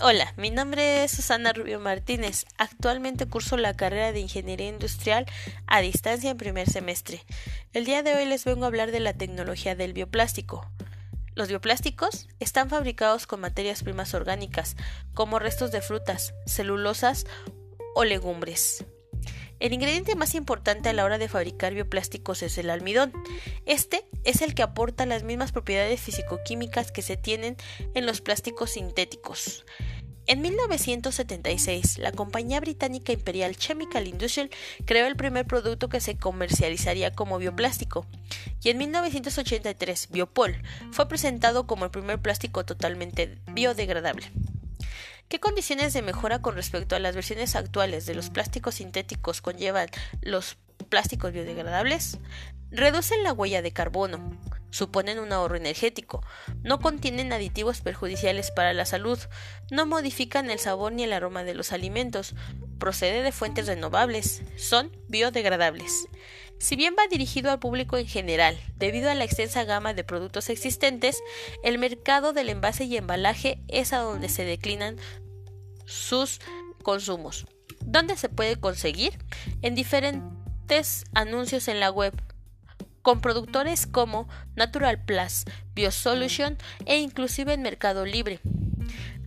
Hola, mi nombre es Susana Rubio Martínez. Actualmente curso la carrera de Ingeniería Industrial a distancia en primer semestre. El día de hoy les vengo a hablar de la tecnología del bioplástico. Los bioplásticos están fabricados con materias primas orgánicas, como restos de frutas, celulosas o legumbres. El ingrediente más importante a la hora de fabricar bioplásticos es el almidón. Este es el que aporta las mismas propiedades fisicoquímicas que se tienen en los plásticos sintéticos. En 1976, la compañía británica Imperial Chemical Industries creó el primer producto que se comercializaría como bioplástico, y en 1983, Biopol fue presentado como el primer plástico totalmente biodegradable. ¿Qué condiciones de mejora con respecto a las versiones actuales de los plásticos sintéticos conllevan los plásticos biodegradables? Reducen la huella de carbono, suponen un ahorro energético, no contienen aditivos perjudiciales para la salud, no modifican el sabor ni el aroma de los alimentos, procede de fuentes renovables, son biodegradables. Si bien va dirigido al público en general, debido a la extensa gama de productos existentes, el mercado del envase y embalaje es a donde se declinan sus consumos. ¿Dónde se puede conseguir? En diferentes anuncios en la web con productores como Natural Plus, Biosolution e inclusive en Mercado Libre.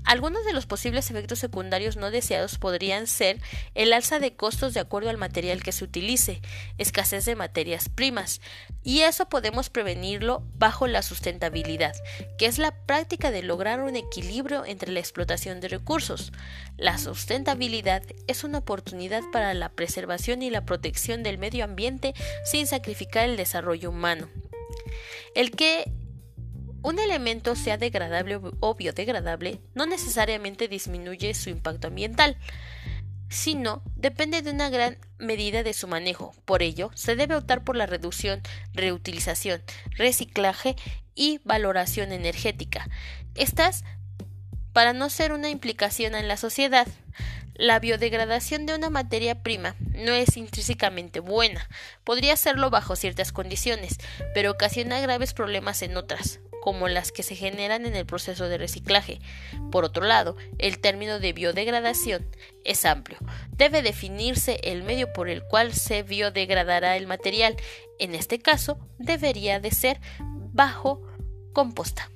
Algunos de los posibles efectos secundarios no deseados podrían ser el alza de costos de acuerdo al material que se utilice, escasez de materias primas, y eso podemos prevenirlo bajo la sustentabilidad, que es la práctica de lograr un equilibrio entre la explotación de recursos. La sustentabilidad es una oportunidad para la preservación y la protección del medio ambiente sin sacrificar el desarrollo humano. El que un elemento sea degradable o biodegradable no necesariamente disminuye su impacto ambiental, sino depende de una gran medida de su manejo. Por ello, se debe optar por la reducción, reutilización, reciclaje y valoración energética. Estas para no ser una implicación en la sociedad. La biodegradación de una materia prima no es intrínsecamente buena, podría serlo bajo ciertas condiciones, pero ocasiona graves problemas en otras como las que se generan en el proceso de reciclaje. Por otro lado, el término de biodegradación es amplio. Debe definirse el medio por el cual se biodegradará el material. En este caso, debería de ser bajo composta.